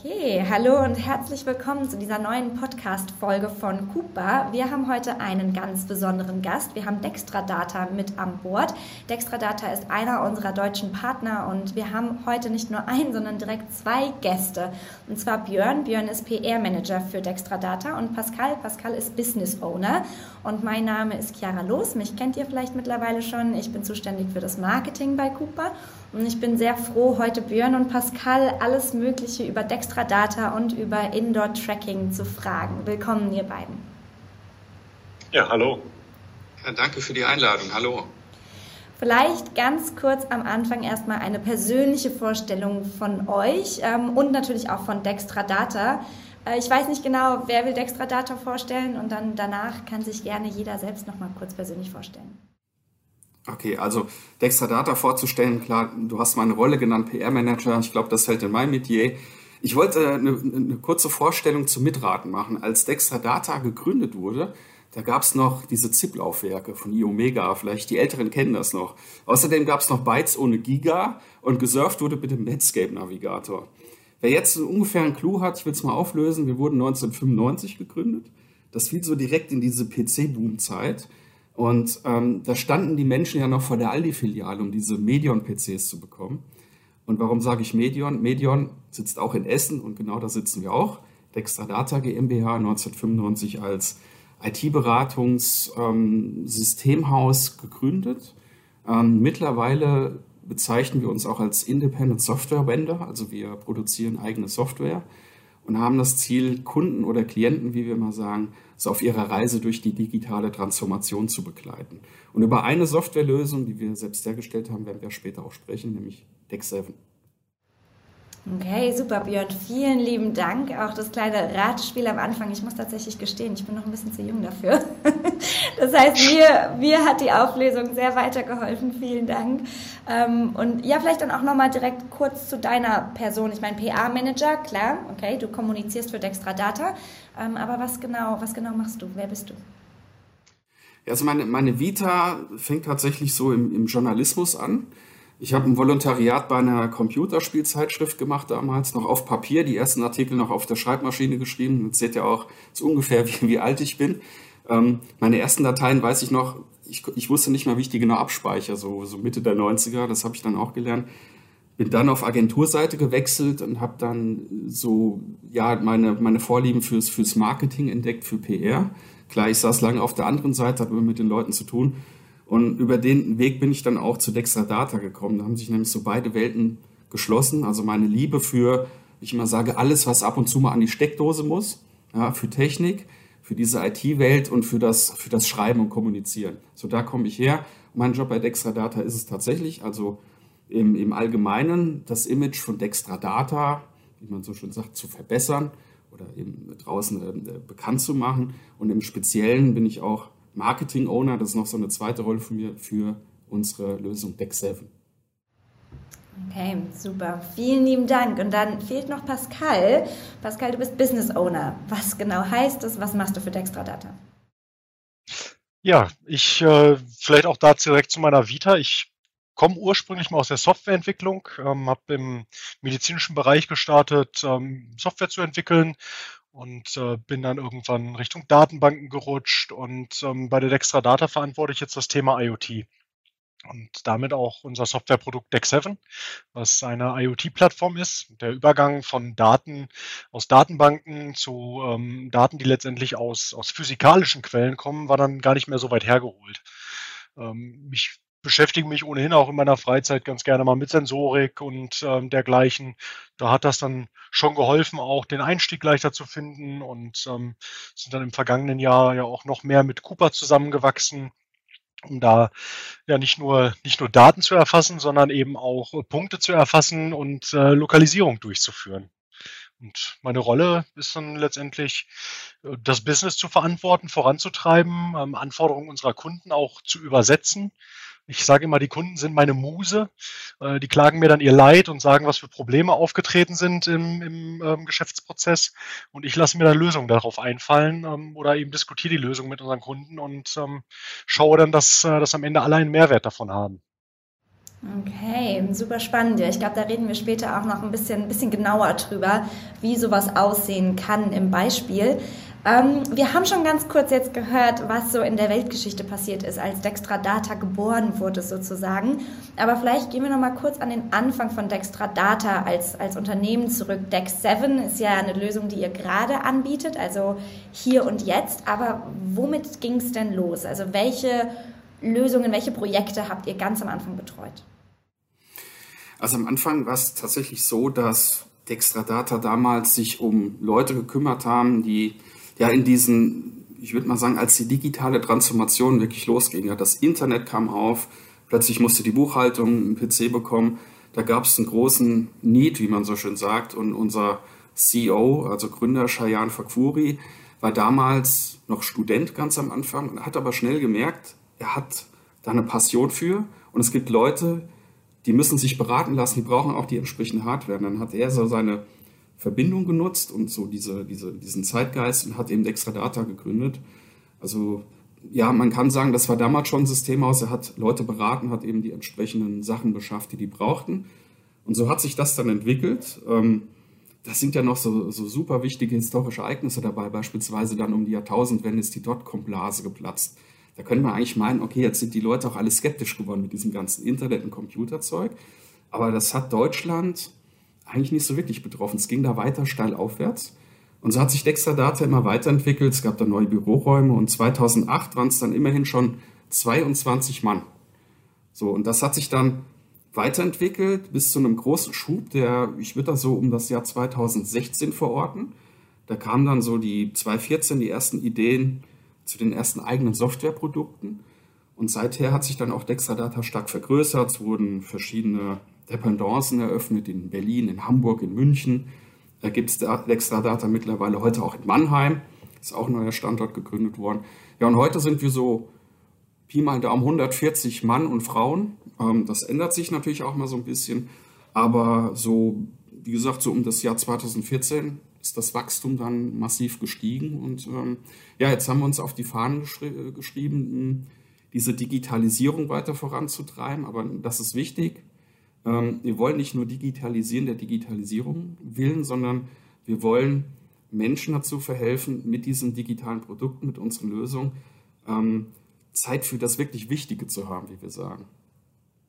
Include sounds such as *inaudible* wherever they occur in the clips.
Okay, hallo und herzlich willkommen zu dieser neuen Podcast-Folge von Cooper. Wir haben heute einen ganz besonderen Gast. Wir haben Dextra Data mit an Bord. Dextra Data ist einer unserer deutschen Partner und wir haben heute nicht nur einen, sondern direkt zwei Gäste. Und zwar Björn. Björn ist PR-Manager für Dextra Data und Pascal. Pascal ist Business Owner. Und mein Name ist Chiara Los. Mich kennt ihr vielleicht mittlerweile schon. Ich bin zuständig für das Marketing bei Cooper. Und ich bin sehr froh, heute Björn und Pascal alles Mögliche über Dextra Data und über Indoor Tracking zu fragen. Willkommen, ihr beiden. Ja, hallo. Ja, danke für die Einladung. Hallo. Vielleicht ganz kurz am Anfang erstmal eine persönliche Vorstellung von euch ähm, und natürlich auch von Dextra Data. Äh, ich weiß nicht genau, wer will Dextra Data vorstellen und dann danach kann sich gerne jeder selbst nochmal kurz persönlich vorstellen. Okay, also Dextra Data vorzustellen, klar, du hast meine Rolle genannt, PR-Manager, ich glaube, das fällt in mein Metier. Ich wollte eine, eine kurze Vorstellung zum Mitraten machen. Als Dextra Data gegründet wurde, da gab es noch diese ZIP-Laufwerke von iOmega, vielleicht die Älteren kennen das noch. Außerdem gab es noch Bytes ohne Giga und gesurft wurde mit dem Netscape-Navigator. Wer jetzt ungefähr einen Clou hat, ich will es mal auflösen, wir wurden 1995 gegründet. Das fiel so direkt in diese PC-Boom-Zeit. Und ähm, da standen die Menschen ja noch vor der Aldi-Filiale, um diese Medion-PCs zu bekommen. Und warum sage ich Medion? Medion sitzt auch in Essen und genau da sitzen wir auch. Dextra Data GmbH 1995 als IT-Beratungs-Systemhaus ähm, gegründet. Ähm, mittlerweile bezeichnen wir uns auch als Independent Software Vendor, also wir produzieren eigene Software und haben das Ziel, Kunden oder Klienten, wie wir mal sagen, so auf ihrer Reise durch die digitale Transformation zu begleiten. Und über eine Softwarelösung, die wir selbst hergestellt haben, werden wir später auch sprechen, nämlich Dex 7. Okay, super, Björn. Vielen lieben Dank. Auch das kleine Ratspiel am Anfang. Ich muss tatsächlich gestehen, ich bin noch ein bisschen zu jung dafür. *laughs* Das heißt, mir, mir hat die Auflösung sehr weitergeholfen. Vielen Dank. Ähm, und ja, vielleicht dann auch nochmal direkt kurz zu deiner Person. Ich meine, PA-Manager, klar, okay, du kommunizierst für Dextra Data. Ähm, aber was genau, was genau machst du? Wer bist du? Also meine, meine Vita fängt tatsächlich so im, im Journalismus an. Ich habe ein Volontariat bei einer Computerspielzeitschrift gemacht damals, noch auf Papier, die ersten Artikel noch auf der Schreibmaschine geschrieben. Jetzt seht ihr auch so ungefähr, *laughs* wie, wie alt ich bin. Ähm, meine ersten Dateien weiß ich noch, ich, ich wusste nicht mehr, wie ich die genau abspeichere, so, so Mitte der 90er, das habe ich dann auch gelernt. Bin dann auf Agenturseite gewechselt und habe dann so ja meine, meine Vorlieben fürs, fürs Marketing entdeckt, für PR. Klar, ich saß lange auf der anderen Seite, immer mit den Leuten zu tun und über den Weg bin ich dann auch zu Dextra Data gekommen. Da haben sich nämlich so beide Welten geschlossen. Also meine Liebe für, ich immer sage, alles, was ab und zu mal an die Steckdose muss, ja, für Technik, für diese IT-Welt und für das, für das Schreiben und Kommunizieren. So, da komme ich her. Mein Job bei Dextra Data ist es tatsächlich, also im, im Allgemeinen das Image von Dextra Data, wie man so schön sagt, zu verbessern oder eben draußen äh, bekannt zu machen. Und im Speziellen bin ich auch Marketing-Owner, das ist noch so eine zweite Rolle von mir für unsere Lösung Deck 7. Okay, super. Vielen lieben Dank. Und dann fehlt noch Pascal. Pascal, du bist Business Owner. Was genau heißt das? Was machst du für Dextra Data? Ja, ich äh, vielleicht auch dazu direkt zu meiner Vita. Ich komme ursprünglich mal aus der Softwareentwicklung, ähm, habe im medizinischen Bereich gestartet, ähm, Software zu entwickeln und äh, bin dann irgendwann Richtung Datenbanken gerutscht und ähm, bei der Dextra Data verantworte ich jetzt das Thema IoT und damit auch unser Softwareprodukt Dex7, was eine IoT-Plattform ist. Der Übergang von Daten aus Datenbanken zu ähm, Daten, die letztendlich aus, aus physikalischen Quellen kommen, war dann gar nicht mehr so weit hergeholt. Ähm, ich beschäftige mich ohnehin auch in meiner Freizeit ganz gerne mal mit Sensorik und ähm, dergleichen. Da hat das dann schon geholfen, auch den Einstieg leichter zu finden und ähm, sind dann im vergangenen Jahr ja auch noch mehr mit Cooper zusammengewachsen, um da ja nicht nur nicht nur Daten zu erfassen, sondern eben auch Punkte zu erfassen und äh, Lokalisierung durchzuführen. Und meine Rolle ist dann letztendlich, äh, das Business zu verantworten, voranzutreiben, ähm, Anforderungen unserer Kunden auch zu übersetzen Ich sage immer, die Kunden sind meine Muse. Äh, die klagen mir dann ihr Leid und sagen, was für Probleme aufgetreten sind im, im ähm, Geschäftsprozess. Und ich lasse mir dann Lösungen darauf einfallen ähm, oder eben diskutiere die Lösung mit unseren Kunden und ähm, schaue dann, dass, äh, dass am Ende alle einen Mehrwert davon haben. Okay, super spannend. Ja, ich glaube, da reden wir später auch noch ein bisschen, ein bisschen genauer drüber, wie sowas aussehen kann im Beispiel. Ähm, wir haben schon ganz kurz jetzt gehört, was so in der Weltgeschichte passiert ist, als Dextra Data geboren wurde sozusagen. Aber vielleicht gehen wir noch mal kurz an den Anfang von Dextra Data als, als Unternehmen zurück. Dex 7 ist ja eine Lösung, die ihr gerade anbietet, also hier und jetzt. Aber womit ging es denn los? Also welche Lösungen, welche Projekte habt ihr ganz am Anfang betreut? Also am Anfang war es tatsächlich so, dass Dextradata damals sich um Leute gekümmert haben, die ja in diesen, ich würde mal sagen, als die digitale Transformation wirklich losging. Ja, das Internet kam auf, plötzlich musste die Buchhaltung einen PC bekommen. Da gab es einen großen Need, wie man so schön sagt. Und unser CEO, also Gründer Shayan Fakfuri, war damals noch Student ganz am Anfang, hat aber schnell gemerkt, er hat da eine Passion für. Und es gibt Leute, die müssen sich beraten lassen, die brauchen auch die entsprechende Hardware. Und dann hat er so seine Verbindung genutzt und so diese, diese, diesen Zeitgeist und hat eben Dextradata gegründet. Also ja, man kann sagen, das war damals schon ein Systemhaus. Er hat Leute beraten, hat eben die entsprechenden Sachen beschafft, die die brauchten. Und so hat sich das dann entwickelt. Ähm, das sind ja noch so, so super wichtige historische Ereignisse dabei. Beispielsweise dann um die Jahrtausendwende ist die Dotcom-Blase geplatzt. Da könnte man eigentlich meinen, okay, jetzt sind die Leute auch alle skeptisch geworden mit diesem ganzen Internet- und Computerzeug. Aber das hat Deutschland eigentlich nicht so wirklich betroffen. Es ging da weiter steil aufwärts. Und so hat sich Dextradata immer weiterentwickelt. Es gab da neue Büroräume und 2008 waren es dann immerhin schon 22 Mann. So, und das hat sich dann weiterentwickelt bis zu einem großen Schub, der, ich würde das so um das Jahr 2016 verorten. Da kamen dann so die 2014 die ersten Ideen zu den ersten eigenen Softwareprodukten. Und seither hat sich dann auch Dextradata stark vergrößert. Es wurden verschiedene Dependancen eröffnet in Berlin, in Hamburg, in München. Da gibt es Dextradata mittlerweile heute auch in Mannheim. Ist auch ein neuer Standort gegründet worden. Ja, und heute sind wir so Pi mal Daumen 140 Mann und Frauen. Ähm, das ändert sich natürlich auch mal so ein bisschen. Aber so, wie gesagt, so um das Jahr 2014 ist das Wachstum dann massiv gestiegen. Und ähm, ja, jetzt haben wir uns auf die Fahnen geschri geschrieben, diese Digitalisierung weiter voranzutreiben. Aber das ist wichtig. Ähm, wir wollen nicht nur digitalisieren der Digitalisierung willen, sondern wir wollen Menschen dazu verhelfen, mit diesen digitalen Produkten, mit unseren Lösungen, ähm, Zeit für das wirklich Wichtige zu haben, wie wir sagen.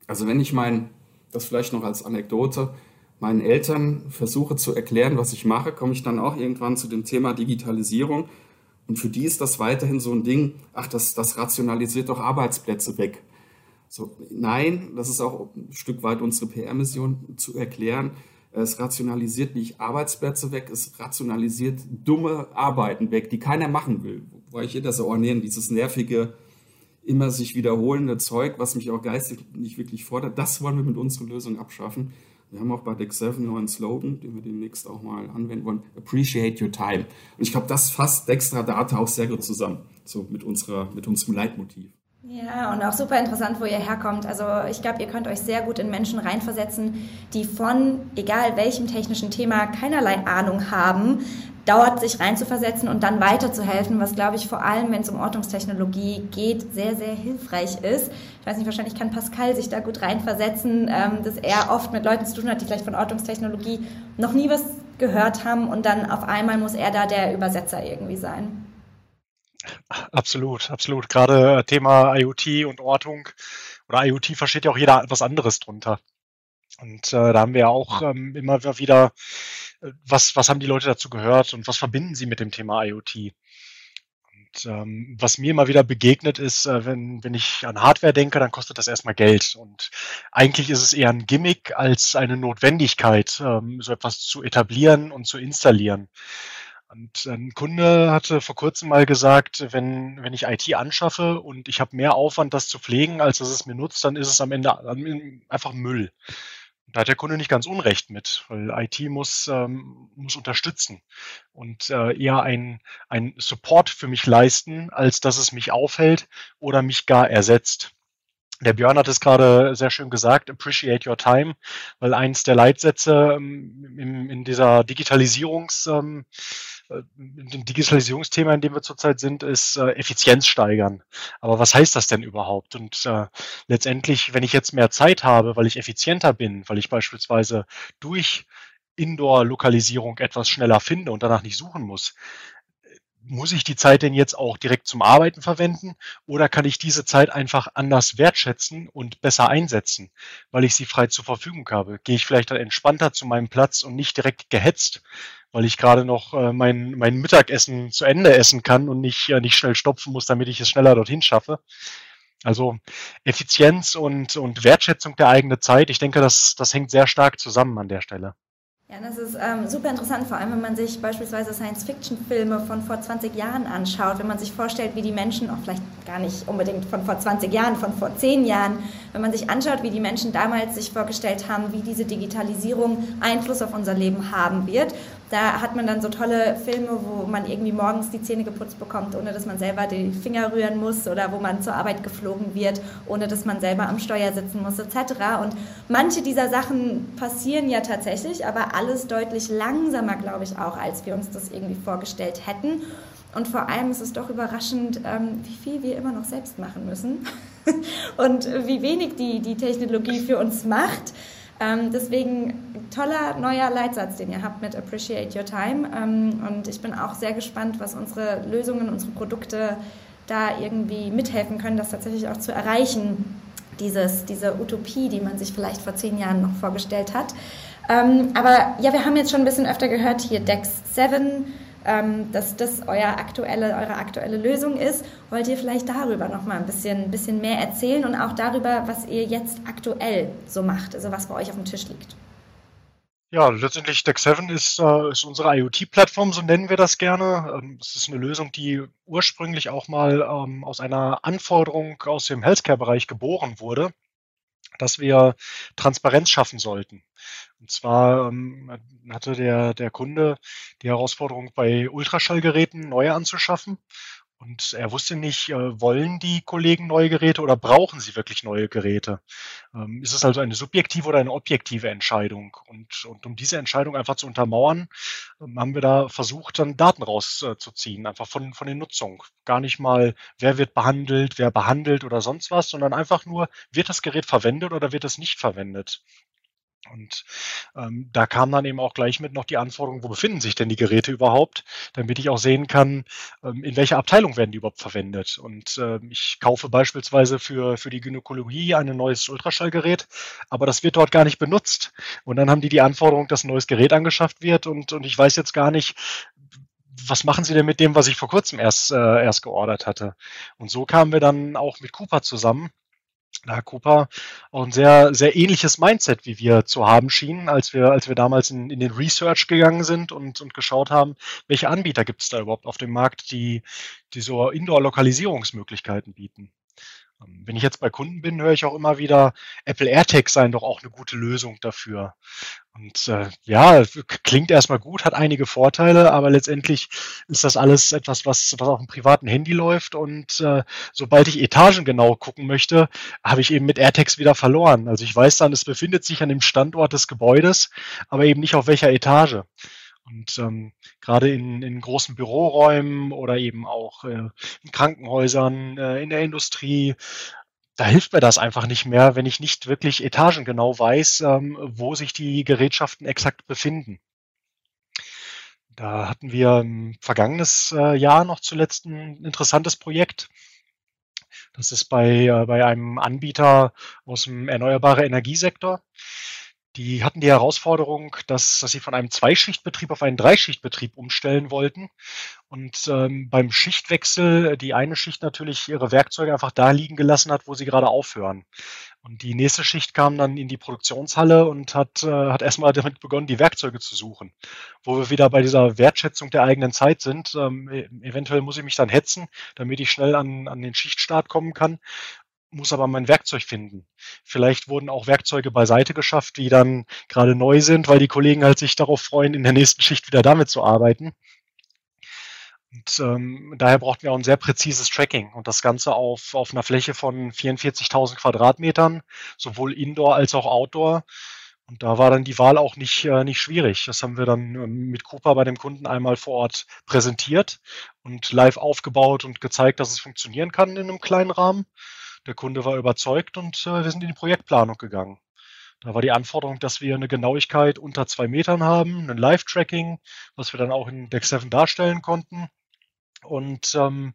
Also wenn ich mein, das vielleicht noch als Anekdote, meinen Eltern versuche zu erklären, was ich mache, komme ich dann auch irgendwann zu dem Thema Digitalisierung. Und für die ist das weiterhin so ein Ding, ach, das, das rationalisiert doch Arbeitsplätze weg. So, nein, das ist auch ein Stück weit unsere PR-Mission zu erklären. Es rationalisiert nicht Arbeitsplätze weg, es rationalisiert dumme Arbeiten weg, die keiner machen will. Wo ich jeder so, oh nee, dieses nervige, immer sich wiederholende Zeug, was mich auch geistig nicht wirklich fordert, das wollen wir mit unserer Lösung abschaffen. Wir haben auch bei Deck 7 einen neuen Slogan, den wir demnächst auch mal anwenden wollen. Appreciate your time. Und ich glaube, das fasst Dextra Data auch sehr gut zusammen, so mit, unserer, mit unserem Leitmotiv. Ja, und auch super interessant, wo ihr herkommt. Also ich glaube, ihr könnt euch sehr gut in Menschen reinversetzen, die von, egal welchem technischen Thema, keinerlei Ahnung haben, dauert sich reinzuversetzen und dann weiterzuhelfen, was, glaube ich, vor allem, wenn es um Ortungstechnologie geht, sehr, sehr hilfreich ist. Ich weiß nicht, wahrscheinlich kann Pascal sich da gut reinversetzen, ähm, dass er oft mit Leuten zu tun hat, die vielleicht von Ortungstechnologie noch nie was gehört haben und dann auf einmal muss er da der Übersetzer irgendwie sein. Absolut, absolut. Gerade äh, Thema IoT und Ortung oder IoT versteht ja auch jeder etwas anderes drunter. Und äh, da haben wir ja auch ähm, immer wieder, äh, was, was haben die Leute dazu gehört und was verbinden sie mit dem Thema IoT? Und ähm, was mir immer wieder begegnet ist, äh, wenn, wenn ich an Hardware denke, dann kostet das erstmal Geld. Und eigentlich ist es eher ein Gimmick als eine Notwendigkeit, ähm, so etwas zu etablieren und zu installieren. Und ein Kunde hatte vor kurzem mal gesagt, wenn, wenn ich IT anschaffe und ich habe mehr Aufwand, das zu pflegen, als dass es mir nutzt, dann ist es am Ende einfach Müll. Da hat der Kunde nicht ganz unrecht mit, weil IT muss, ähm, muss unterstützen und äh, eher ein, ein Support für mich leisten, als dass es mich aufhält oder mich gar ersetzt. Der Björn hat es gerade sehr schön gesagt, appreciate your time, weil eins der Leitsätze ähm, in, in dieser Digitalisierungs, ähm, äh, dem Digitalisierungsthema, in dem wir zurzeit sind, ist äh, Effizienz steigern. Aber was heißt das denn überhaupt? Und äh, letztendlich, wenn ich jetzt mehr Zeit habe, weil ich effizienter bin, weil ich beispielsweise durch Indoor-Lokalisierung etwas schneller finde und danach nicht suchen muss, muss ich die Zeit denn jetzt auch direkt zum Arbeiten verwenden oder kann ich diese Zeit einfach anders wertschätzen und besser einsetzen, weil ich sie frei zur Verfügung habe? Gehe ich vielleicht dann entspannter zu meinem Platz und nicht direkt gehetzt, weil ich gerade noch äh, mein, mein Mittagessen zu Ende essen kann und nicht, nicht schnell stopfen muss, damit ich es schneller dorthin schaffe? Also Effizienz und, und Wertschätzung der eigenen Zeit, ich denke, das, das hängt sehr stark zusammen an der Stelle. Ja, das ist ähm, super interessant, vor allem wenn man sich beispielsweise Science-Fiction-Filme von vor 20 Jahren anschaut, wenn man sich vorstellt, wie die Menschen, auch vielleicht gar nicht unbedingt von vor 20 Jahren, von vor 10 Jahren, wenn man sich anschaut, wie die Menschen damals sich vorgestellt haben, wie diese Digitalisierung Einfluss auf unser Leben haben wird da hat man dann so tolle Filme, wo man irgendwie morgens die Zähne geputzt bekommt, ohne dass man selber die Finger rühren muss oder wo man zur Arbeit geflogen wird, ohne dass man selber am Steuer sitzen muss etc. Und manche dieser Sachen passieren ja tatsächlich, aber alles deutlich langsamer, glaube ich, auch, als wir uns das irgendwie vorgestellt hätten. Und vor allem ist es doch überraschend, ähm, wie viel wir immer noch selbst machen müssen *laughs* und wie wenig die, die Technologie für uns macht. Ähm, deswegen toller neuer Leitsatz, den ihr habt mit Appreciate Your Time. Ähm, und ich bin auch sehr gespannt, was unsere Lösungen, unsere Produkte da irgendwie mithelfen können, das tatsächlich auch zu erreichen. Dieses, diese Utopie, die man sich vielleicht vor zehn Jahren noch vorgestellt hat. Ähm, aber ja, wir haben jetzt schon ein bisschen öfter gehört, hier DEX 7 ähm, dass das euer aktuelle, eure aktuelle Lösung ist. Wollt ihr vielleicht darüber noch mal ein bisschen, bisschen mehr erzählen und auch darüber, was ihr jetzt aktuell so macht, also was bei euch auf dem Tisch liegt? Ja, letztendlich Deck 7 ist, äh, ist unsere IoT-Plattform, so nennen wir das gerne. Ähm, es ist eine Lösung, die ursprünglich auch mal ähm, aus einer Anforderung aus dem Healthcare-Bereich geboren wurde dass wir Transparenz schaffen sollten. Und zwar ähm, hatte der, der Kunde die Herausforderung, bei Ultraschallgeräten neue anzuschaffen. Und er wusste nicht, äh, wollen die Kollegen neue Geräte oder brauchen sie wirklich neue Geräte? Ähm, ist es also eine subjektive oder eine objektive Entscheidung? Und, und um diese Entscheidung einfach zu untermauern, ähm, haben wir da versucht, dann Daten rauszuziehen, einfach von, von der Nutzung. Gar nicht mal, wer wird behandelt, wer behandelt oder sonst was, sondern einfach nur, wird das Gerät verwendet oder wird es nicht verwendet? Und ähm, da kam dann eben auch gleich mit noch die Anforderung, wo befinden sich denn die Geräte überhaupt, damit ich auch sehen kann, ähm, in welcher Abteilung werden die überhaupt verwendet. Und äh, ich kaufe beispielsweise für, für die Gynäkologie ein neues Ultraschallgerät, aber das wird dort gar nicht benutzt. Und dann haben die die Anforderung, dass ein neues Gerät angeschafft wird und, und ich weiß jetzt gar nicht, was machen Sie denn mit dem, was ich vor kurzem erst, äh, erst geordert hatte? Und so kamen wir dann auch mit Cooper zusammen hat Cooper auch ein sehr, sehr ähnliches Mindset, wie wir zu haben schienen, als wir, als wir damals in, in den Research gegangen sind und, und geschaut haben, welche Anbieter gibt es da überhaupt auf dem Markt, die, die so Indoor-Lokalisierungsmöglichkeiten bieten. Ähm, wenn ich jetzt bei Kunden bin, höre ich auch immer wieder, Apple AirTags seien doch auch eine gute Lösung dafür. Und äh, ja, klingt erstmal gut, hat einige Vorteile, aber letztendlich ist das alles etwas, was, was auf dem privaten Handy läuft. Und äh, sobald ich Etagen genau gucken möchte, habe ich eben mit AirTags wieder verloren. Also ich weiß dann, es befindet sich an dem Standort des Gebäudes, aber eben nicht auf welcher Etage. Und ähm, gerade in, in großen Büroräumen oder eben auch äh, in Krankenhäusern, äh, in der Industrie, da hilft mir das einfach nicht mehr, wenn ich nicht wirklich etagengenau weiß, ähm, wo sich die Gerätschaften exakt befinden. Da hatten wir im vergangenes äh, Jahr noch zuletzt ein interessantes Projekt. Das ist bei, äh, bei einem Anbieter aus dem erneuerbaren Energiesektor. Die hatten die Herausforderung, dass, dass sie von einem Zweischichtbetrieb auf einen Dreischichtbetrieb umstellen wollten. Und ähm, beim Schichtwechsel die eine Schicht natürlich ihre Werkzeuge einfach da liegen gelassen hat, wo sie gerade aufhören. Und die nächste Schicht kam dann in die Produktionshalle und hat, äh, hat erstmal damit begonnen, die Werkzeuge zu suchen. Wo wir wieder bei dieser Wertschätzung der eigenen Zeit sind. Ähm, e-, eventuell muss ich mich dann hetzen, damit ich schnell an, an den Schichtstart kommen kann muss aber mein Werkzeug finden. Vielleicht wurden auch Werkzeuge beiseite geschafft, die dann gerade neu sind, weil die Kollegen halt sich darauf freuen, in der nächsten Schicht wieder damit zu arbeiten. Und ähm, daher brauchten wir auch ein sehr präzises Tracking und das Ganze auf, auf einer Fläche von 44.000 Quadratmetern, sowohl Indoor als auch Outdoor. Und da war dann die Wahl auch nicht, äh, nicht schwierig. Das haben wir dann ähm, mit Cooper bei dem Kunden einmal vor Ort präsentiert und live aufgebaut und gezeigt, dass es funktionieren kann in einem kleinen Rahmen. Der Kunde war überzeugt und äh, wir sind in die Projektplanung gegangen. Da war die Anforderung, dass wir eine Genauigkeit unter zwei Metern haben, ein Live-Tracking, was wir dann auch in Deck 7 darstellen konnten. Und ähm,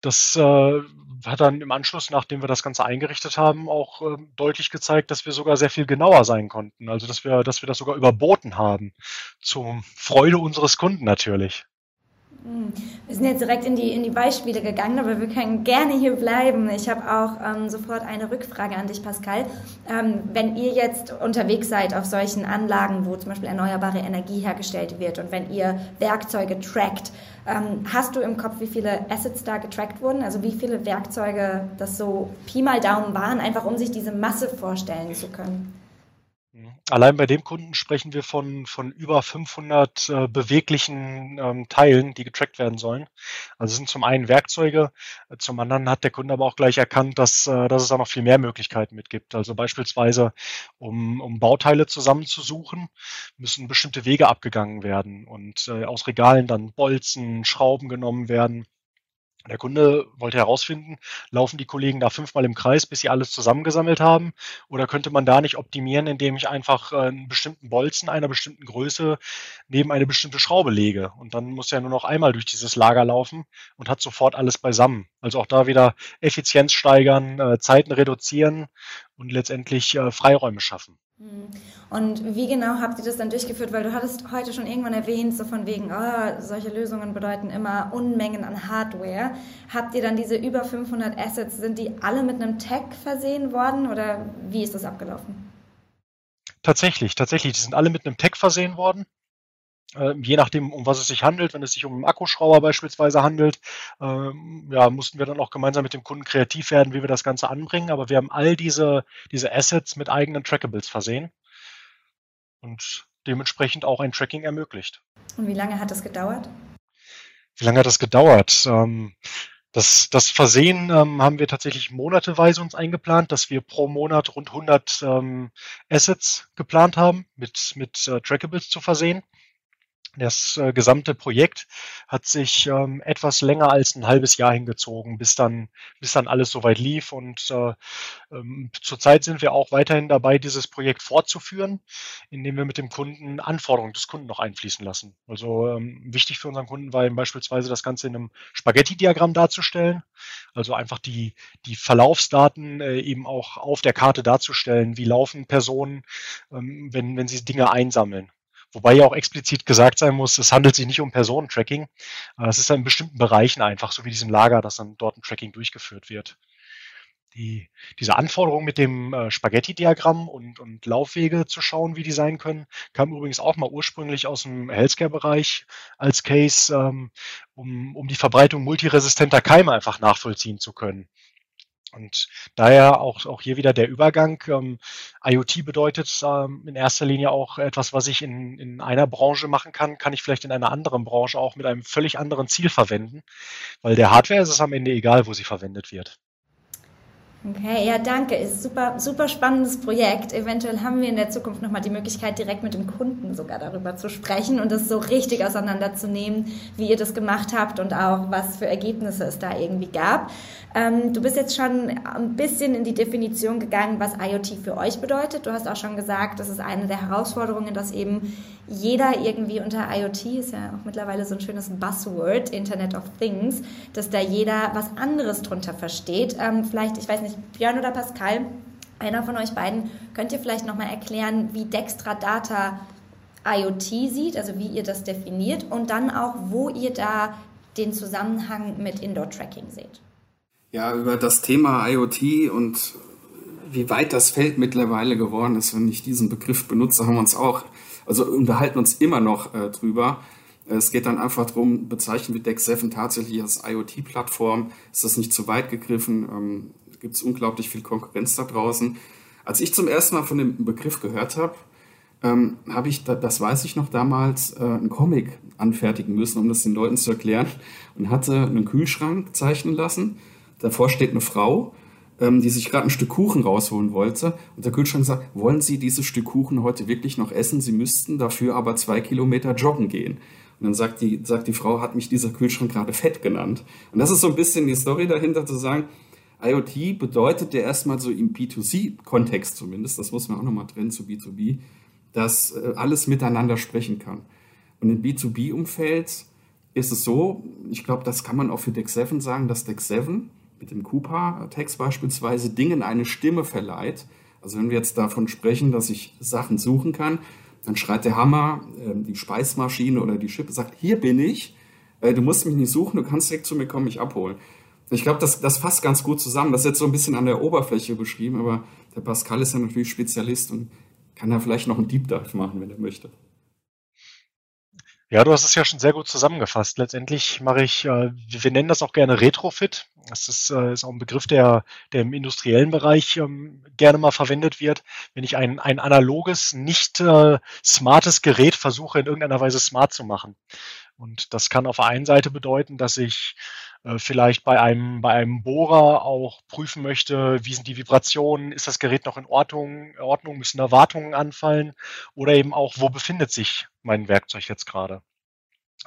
das äh, hat dann im Anschluss, nachdem wir das Ganze eingerichtet haben, auch äh, deutlich gezeigt, dass wir sogar sehr viel genauer sein konnten. Also dass wir, dass wir das sogar überboten haben. Zum Freude unseres Kunden natürlich. Hm. Wir sind jetzt direkt in die, in die Beispiele gegangen, aber wir können gerne hier bleiben. Ich habe auch ähm, sofort eine Rückfrage an dich, Pascal. Ähm, wenn ihr jetzt unterwegs seid auf solchen Anlagen, wo zum Beispiel erneuerbare Energie hergestellt wird und wenn ihr Werkzeuge trackt, ähm, hast du im Kopf, wie viele Assets da getrackt wurden? Also wie viele Werkzeuge das so Pi mal Daumen waren, einfach um sich diese Masse vorstellen zu können? Allein bei dem Kunden sprechen wir von, von über 500 äh, beweglichen ähm, Teilen, die getrackt werden sollen. Also sind zum einen Werkzeuge, äh, zum anderen hat der Kunde aber auch gleich erkannt, dass, äh, dass es da noch viel mehr Möglichkeiten mit gibt. Also beispielsweise, um, um Bauteile zusammenzusuchen, müssen bestimmte Wege abgegangen werden und äh, aus Regalen dann Bolzen, Schrauben genommen werden. Der Kunde wollte herausfinden, laufen die Kollegen da fünfmal im Kreis, bis sie alles zusammengesammelt haben? Oder könnte man da nicht optimieren, indem ich einfach äh, einen bestimmten Bolzen einer bestimmten Größe neben eine bestimmte Schraube lege? Und dann muss er nur noch einmal durch dieses Lager laufen und hat sofort alles beisammen. Also auch da wieder Effizienz steigern, äh, Zeiten reduzieren und letztendlich äh, Freiräume schaffen. Hm. Und wie genau habt ihr das dann durchgeführt? Weil du hattest heute schon irgendwann erwähnt, so von wegen, oh, solche Lösungen bedeuten immer Unmengen an Hardware. Habt ihr dann diese über 500 Assets, sind die alle mit einem Tag versehen worden oder wie ist das abgelaufen? Tatsächlich, tatsächlich. Die sind alle mit einem Tag versehen worden. Äh, je nachdem, um was es sich handelt, wenn es sich um einen Akkuschrauber beispielsweise handelt, äh, ja, mussten wir dann auch gemeinsam mit dem Kunden kreativ werden, wie wir das Ganze anbringen. Aber wir haben all diese, diese Assets mit eigenen Trackables versehen und dementsprechend auch ein Tracking ermöglicht. Und wie lange hat das gedauert? Wie lange hat das gedauert? Ähm, das, das Versehen ähm, haben wir tatsächlich monateweise uns eingeplant, dass wir pro Monat rund 100 ähm, Assets geplant haben, mit, mit äh, Trackables zu versehen. Das äh, gesamte Projekt hat sich ähm, etwas länger als ein halbes Jahr hingezogen, bis dann, bis dann alles soweit lief. Und äh, ähm, zurzeit sind wir auch weiterhin dabei, dieses Projekt fortzuführen, indem wir mit dem Kunden Anforderungen des Kunden noch einfließen lassen. Also ähm, wichtig für unseren Kunden war eben beispielsweise das Ganze in einem Spaghetti-Diagramm darzustellen. Also einfach die, die Verlaufsdaten äh, eben auch auf der Karte darzustellen. Wie laufen Personen, ähm, wenn, wenn sie Dinge einsammeln? Wobei ja auch explizit gesagt sein muss, es handelt sich nicht um Personentracking. Es ist in bestimmten Bereichen einfach, so wie diesem Lager, dass dann dort ein Tracking durchgeführt wird. Die, diese Anforderung mit dem äh, Spaghetti-Diagramm und, und Laufwege zu schauen, wie die sein können, kam übrigens auch mal ursprünglich aus dem Healthcare-Bereich als Case, ähm, um, um die Verbreitung multiresistenter Keime einfach nachvollziehen zu können. Und daher auch, auch hier wieder der Übergang. Ähm, IoT bedeutet ähm, in erster Linie auch etwas, was ich in, in einer Branche machen kann, kann ich vielleicht in einer anderen Branche auch mit einem völlig anderen Ziel verwenden, weil der Hardware ist es am Ende egal, wo sie verwendet wird. Okay, ja, danke. Ist super, super spannendes Projekt. Eventuell haben wir in der Zukunft nochmal die Möglichkeit, direkt mit dem Kunden sogar darüber zu sprechen und das so richtig auseinanderzunehmen, wie ihr das gemacht habt und auch was für Ergebnisse es da irgendwie gab. Ähm, du bist jetzt schon ein bisschen in die Definition gegangen, was IoT für euch bedeutet. Du hast auch schon gesagt, das ist eine der Herausforderungen, dass eben jeder irgendwie unter IoT, ist ja auch mittlerweile so ein schönes Buzzword, Internet of Things, dass da jeder was anderes drunter versteht. Ähm, vielleicht, ich weiß nicht, Björn oder Pascal, einer von euch beiden, könnt ihr vielleicht nochmal erklären, wie Dextra Data IoT sieht, also wie ihr das definiert und dann auch, wo ihr da den Zusammenhang mit Indoor-Tracking seht. Ja, über das Thema IoT und wie weit das Feld mittlerweile geworden ist, wenn ich diesen Begriff benutze, haben wir uns auch, also unterhalten uns immer noch äh, drüber. Es geht dann einfach darum, bezeichnen wir Deck7 tatsächlich als IoT-Plattform? Ist das nicht zu weit gegriffen? Ähm, Gibt es unglaublich viel Konkurrenz da draußen? Als ich zum ersten Mal von dem Begriff gehört habe, ähm, habe ich, das weiß ich noch damals, äh, einen Comic anfertigen müssen, um das den Leuten zu erklären. Und hatte einen Kühlschrank zeichnen lassen. Davor steht eine Frau, ähm, die sich gerade ein Stück Kuchen rausholen wollte. Und der Kühlschrank sagt, wollen Sie dieses Stück Kuchen heute wirklich noch essen? Sie müssten dafür aber zwei Kilometer joggen gehen. Und dann sagt die, sagt die Frau, hat mich dieser Kühlschrank gerade fett genannt. Und das ist so ein bisschen die Story dahinter zu sagen, IoT bedeutet ja erstmal so im B2C-Kontext zumindest, das muss man auch nochmal trennen zu B2B, dass äh, alles miteinander sprechen kann. Und im B2B-Umfeld ist es so, ich glaube, das kann man auch für Dex 7 sagen, dass Dex 7 mit dem Coupa-Text beispielsweise Dingen eine Stimme verleiht. Also wenn wir jetzt davon sprechen, dass ich Sachen suchen kann, dann schreit der Hammer, äh, die Speismaschine oder die Schippe, sagt, hier bin ich, äh, du musst mich nicht suchen, du kannst direkt zu mir kommen, mich abholen. Ich glaube, das, das fasst ganz gut zusammen. Das ist jetzt so ein bisschen an der Oberfläche beschrieben, aber der Pascal ist ja natürlich Spezialist und kann da vielleicht noch einen Deep Dive machen, wenn er möchte. Ja, du hast es ja schon sehr gut zusammengefasst. Letztendlich mache ich, äh, wir nennen das auch gerne Retrofit. Das ist, äh, ist auch ein Begriff, der, der im industriellen Bereich ähm, gerne mal verwendet wird. Wenn ich ein, ein analoges, nicht äh, smartes Gerät versuche, in irgendeiner Weise smart zu machen. Und das kann auf der einen Seite bedeuten, dass ich vielleicht bei einem, bei einem Bohrer auch prüfen möchte, wie sind die Vibrationen, ist das Gerät noch in Ordnung, Ordnung müssen da Wartungen anfallen oder eben auch, wo befindet sich mein Werkzeug jetzt gerade.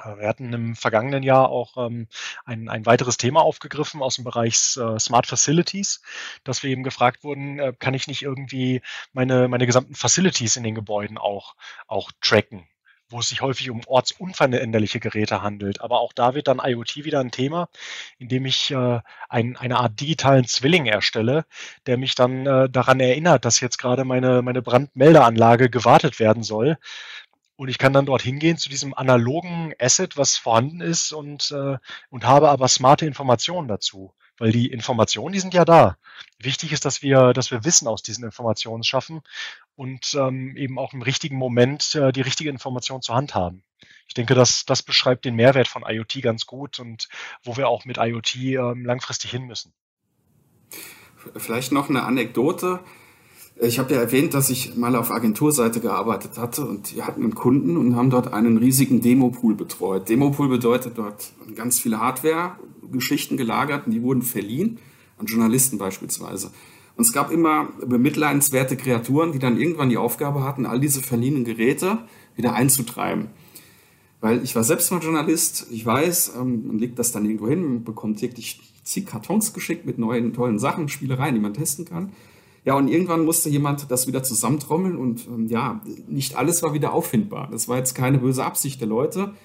Äh, wir hatten im vergangenen Jahr auch ähm, ein, ein weiteres Thema aufgegriffen aus dem Bereich äh, Smart Facilities, dass wir eben gefragt wurden, äh, kann ich nicht irgendwie meine, meine gesamten Facilities in den Gebäuden auch, auch tracken? Wo es sich häufig um ortsunveränderliche Geräte handelt. Aber auch da wird dann IoT wieder ein Thema, indem ich äh, ein, eine Art digitalen Zwilling erstelle, der mich dann äh, daran erinnert, dass jetzt gerade meine, meine Brandmeldeanlage gewartet werden soll. Und ich kann dann dort hingehen zu diesem analogen Asset, was vorhanden ist und, äh, und habe aber smarte Informationen dazu. Weil die Informationen, die sind ja da. Wichtig ist, dass wir, dass wir Wissen aus diesen Informationen schaffen und ähm, eben auch im richtigen Moment äh, die richtige Information zur Hand haben. Ich denke, das, das beschreibt den Mehrwert von IoT ganz gut und wo wir auch mit IoT ähm, langfristig hin müssen. Vielleicht noch eine Anekdote. Ich habe ja erwähnt, dass ich mal auf Agenturseite gearbeitet hatte und wir hatten einen Kunden und haben dort einen riesigen Demopool betreut. Demopool bedeutet dort ganz viele Hardware-Geschichten gelagert und die wurden verliehen an Journalisten beispielsweise. Und es gab immer bemitleidenswerte Kreaturen, die dann irgendwann die Aufgabe hatten, all diese verliehenen Geräte wieder einzutreiben. Weil ich war selbst mal Journalist, ich weiß, ähm, man legt das dann irgendwo hin, man bekommt täglich zig Kartons geschickt mit neuen, tollen Sachen, Spielereien, die man testen kann. Ja, und irgendwann musste jemand das wieder zusammentrommeln und ähm, ja, nicht alles war wieder auffindbar. Das war jetzt keine böse Absicht der Leute.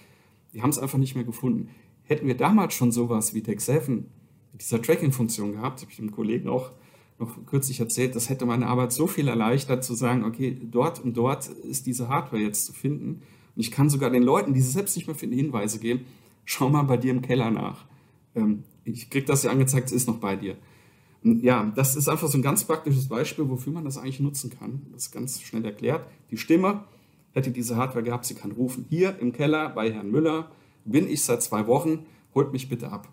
Die haben es einfach nicht mehr gefunden. Hätten wir damals schon sowas wie Tech 7 mit dieser Tracking-Funktion gehabt, habe ich dem Kollegen auch noch kürzlich erzählt, das hätte meine Arbeit so viel erleichtert, zu sagen, okay, dort und dort ist diese Hardware jetzt zu finden. Und ich kann sogar den Leuten, die sie selbst nicht mehr finden, Hinweise geben, schau mal bei dir im Keller nach. Ähm, ich krieg das ja angezeigt, es ist noch bei dir ja, das ist einfach so ein ganz praktisches Beispiel, wofür man das eigentlich nutzen kann. Das ist ganz schnell erklärt. Die Stimme hätte diese Hardware gehabt, sie kann rufen. Hier im Keller bei Herrn Müller bin ich seit zwei Wochen, holt mich bitte ab.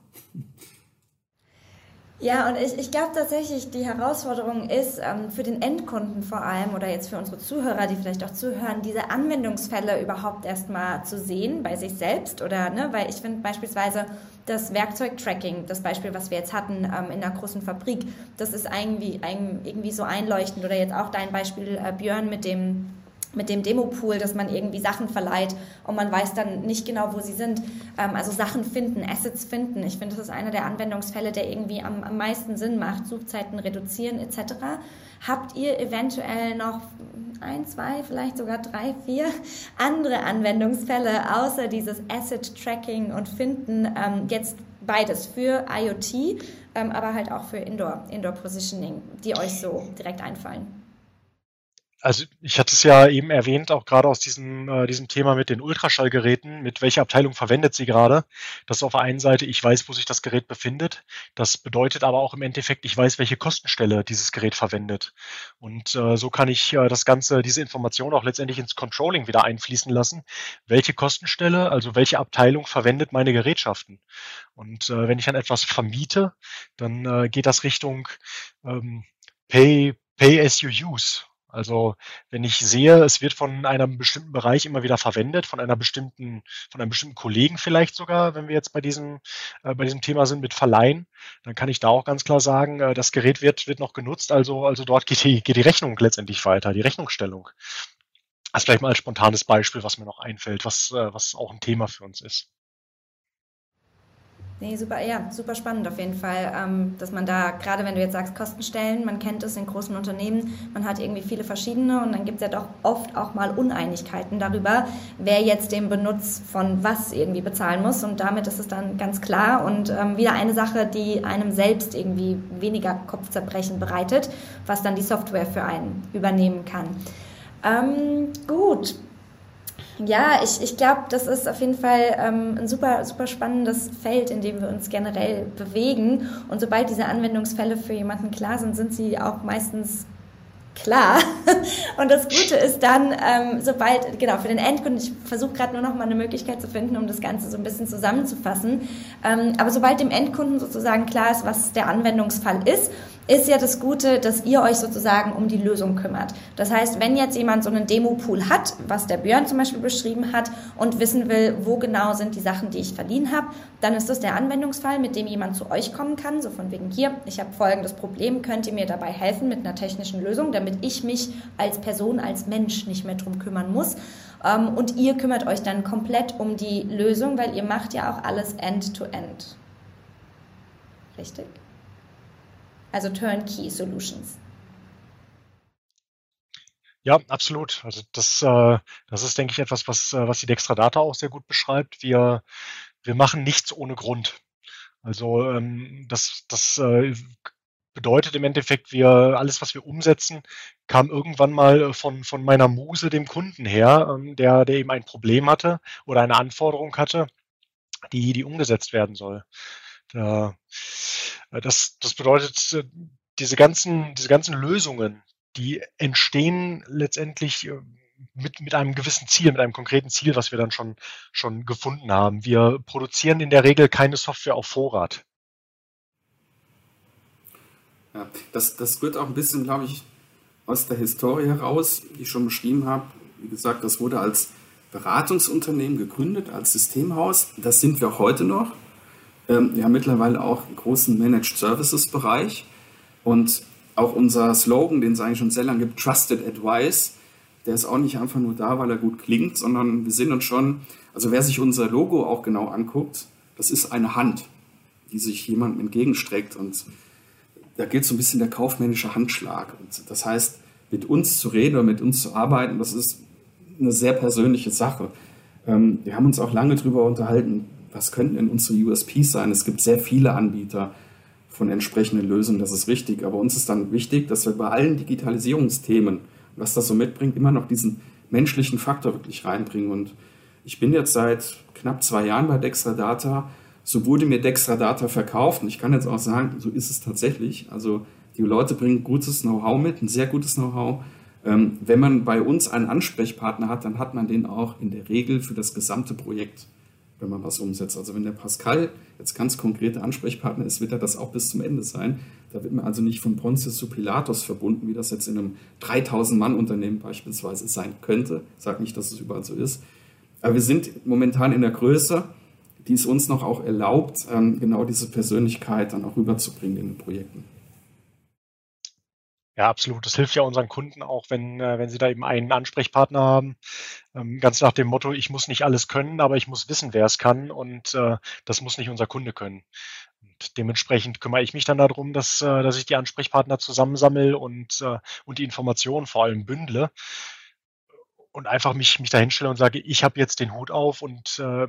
Ja, und ich, ich glaube tatsächlich, die Herausforderung ist ähm, für den Endkunden vor allem oder jetzt für unsere Zuhörer, die vielleicht auch zuhören, diese Anwendungsfälle überhaupt erstmal zu sehen bei sich selbst oder, ne, weil ich finde beispielsweise das Werkzeugtracking, das Beispiel, was wir jetzt hatten ähm, in einer großen Fabrik, das ist irgendwie, irgendwie so einleuchtend oder jetzt auch dein Beispiel, äh, Björn, mit dem mit dem Demopool, dass man irgendwie Sachen verleiht und man weiß dann nicht genau, wo sie sind. Ähm, also Sachen finden, Assets finden. Ich finde, das ist einer der Anwendungsfälle, der irgendwie am, am meisten Sinn macht. Suchzeiten reduzieren etc. Habt ihr eventuell noch ein, zwei, vielleicht sogar drei, vier *laughs* andere Anwendungsfälle außer dieses Asset Tracking und Finden? Ähm, jetzt beides für IoT, ähm, aber halt auch für Indoor, Indoor Positioning, die euch so direkt einfallen. Also ich hatte es ja eben erwähnt, auch gerade aus diesem, äh, diesem Thema mit den Ultraschallgeräten, mit welcher Abteilung verwendet sie gerade. Das ist auf der einen Seite, ich weiß, wo sich das Gerät befindet. Das bedeutet aber auch im Endeffekt, ich weiß, welche Kostenstelle dieses Gerät verwendet. Und äh, so kann ich äh, das Ganze, diese Information auch letztendlich ins Controlling wieder einfließen lassen. Welche Kostenstelle, also welche Abteilung verwendet meine Gerätschaften? Und äh, wenn ich dann etwas vermiete, dann äh, geht das Richtung ähm, Pay, Pay as you use. Also wenn ich sehe, es wird von einem bestimmten Bereich immer wieder verwendet, von einer bestimmten, von einem bestimmten Kollegen vielleicht sogar, wenn wir jetzt bei diesem, äh, bei diesem Thema sind mit Verleihen, dann kann ich da auch ganz klar sagen, äh, das Gerät wird, wird noch genutzt, also, also dort geht die, geht die Rechnung letztendlich weiter, die Rechnungsstellung. Das ist vielleicht mal ein spontanes Beispiel, was mir noch einfällt, was, äh, was auch ein Thema für uns ist. Nee, super, ja, super spannend auf jeden Fall, ähm, dass man da, gerade wenn du jetzt sagst Kostenstellen, man kennt es in großen Unternehmen, man hat irgendwie viele verschiedene und dann gibt es ja doch oft auch mal Uneinigkeiten darüber, wer jetzt den Benutz von was irgendwie bezahlen muss und damit ist es dann ganz klar und ähm, wieder eine Sache, die einem selbst irgendwie weniger Kopfzerbrechen bereitet, was dann die Software für einen übernehmen kann. Ähm, gut, ja, ich, ich glaube, das ist auf jeden Fall ähm, ein super, super spannendes Feld, in dem wir uns generell bewegen. Und sobald diese Anwendungsfälle für jemanden klar sind, sind sie auch meistens klar. *laughs* Und das Gute ist dann, ähm, sobald, genau, für den Endkunden, ich versuche gerade nur noch mal eine Möglichkeit zu finden, um das Ganze so ein bisschen zusammenzufassen. Ähm, aber sobald dem Endkunden sozusagen klar ist, was der Anwendungsfall ist, ist ja das Gute, dass ihr euch sozusagen um die Lösung kümmert. Das heißt, wenn jetzt jemand so einen Demo-Pool hat, was der Björn zum Beispiel beschrieben hat, und wissen will, wo genau sind die Sachen, die ich verliehen habe, dann ist das der Anwendungsfall, mit dem jemand zu euch kommen kann, so von wegen hier, ich habe folgendes Problem, könnt ihr mir dabei helfen mit einer technischen Lösung, damit ich mich als Person, als Mensch nicht mehr drum kümmern muss. Ähm, und ihr kümmert euch dann komplett um die Lösung, weil ihr macht ja auch alles end-to-end. -end. Richtig? Also Turnkey Solutions. Ja, absolut. Also das, äh, das ist, denke ich, etwas, was, äh, was die Dextra Data auch sehr gut beschreibt. Wir, wir machen nichts ohne Grund. Also ähm, das, das äh, bedeutet im Endeffekt, wir alles, was wir umsetzen, kam irgendwann mal von, von meiner Muse, dem Kunden her, ähm, der, der eben ein Problem hatte oder eine Anforderung hatte, die, die umgesetzt werden soll. Da, äh, das, das bedeutet, äh, diese ganzen, diese ganzen Lösungen, die entstehen letztendlich äh, mit, mit einem gewissen Ziel, mit einem konkreten Ziel, was wir dann schon, schon gefunden haben. Wir produzieren in der Regel keine Software auf Vorrat. Ja, das, das rührt auch ein bisschen, glaube ich, aus der Historie heraus, die ich schon beschrieben habe. Wie gesagt, das wurde als Beratungsunternehmen gegründet, als Systemhaus. Das sind wir auch heute noch. Ähm, haben mittlerweile auch einen großen Managed Services Bereich und auch unser Slogan, den es eigentlich schon sehr lange gibt, Trusted Advice, der ist auch nicht einfach nur da, weil er gut klingt, sondern wir sind uns schon, also wer sich unser Logo auch genau anguckt, das ist eine Hand, die sich jemandem entgegenstreckt und da gilt so ein bisschen der kaufmännische Handschlag. Und das heißt, mit uns zu reden oder mit uns zu arbeiten, das ist eine sehr persönliche Sache. Ähm, wir haben uns auch lange darüber unterhalten, was könnten denn unsere USPs sein? Es gibt sehr viele Anbieter von entsprechenden Lösungen, das ist richtig. Aber uns ist dann wichtig, dass wir bei allen Digitalisierungsthemen, was das so mitbringt, immer noch diesen menschlichen Faktor wirklich reinbringen. Und ich bin jetzt seit knapp zwei Jahren bei Dextra Data. So wurde mir Dextra Data verkauft. Und ich kann jetzt auch sagen, so ist es tatsächlich. Also die Leute bringen gutes Know-how mit, ein sehr gutes Know-how. Ähm, wenn man bei uns einen Ansprechpartner hat, dann hat man den auch in der Regel für das gesamte Projekt wenn man was umsetzt. Also wenn der Pascal jetzt ganz konkreter Ansprechpartner ist, wird er das auch bis zum Ende sein. Da wird man also nicht von Pontius zu Pilatus verbunden, wie das jetzt in einem 3000-Mann-Unternehmen beispielsweise sein könnte. Ich sage nicht, dass es überall so ist. Aber wir sind momentan in der Größe, die es uns noch auch erlaubt, ähm, genau diese Persönlichkeit dann auch rüberzubringen in den Projekten. Ja, absolut. Das hilft ja unseren Kunden auch, wenn, äh, wenn sie da eben einen Ansprechpartner haben. Ähm, ganz nach dem Motto, ich muss nicht alles können, aber ich muss wissen, wer es kann und äh, das muss nicht unser Kunde können. Und dementsprechend kümmere ich mich dann darum, dass, äh, dass ich die Ansprechpartner zusammensammle und, äh, und die Informationen vor allem bündle und einfach mich, mich dahinstelle und sage, ich habe jetzt den Hut auf und äh,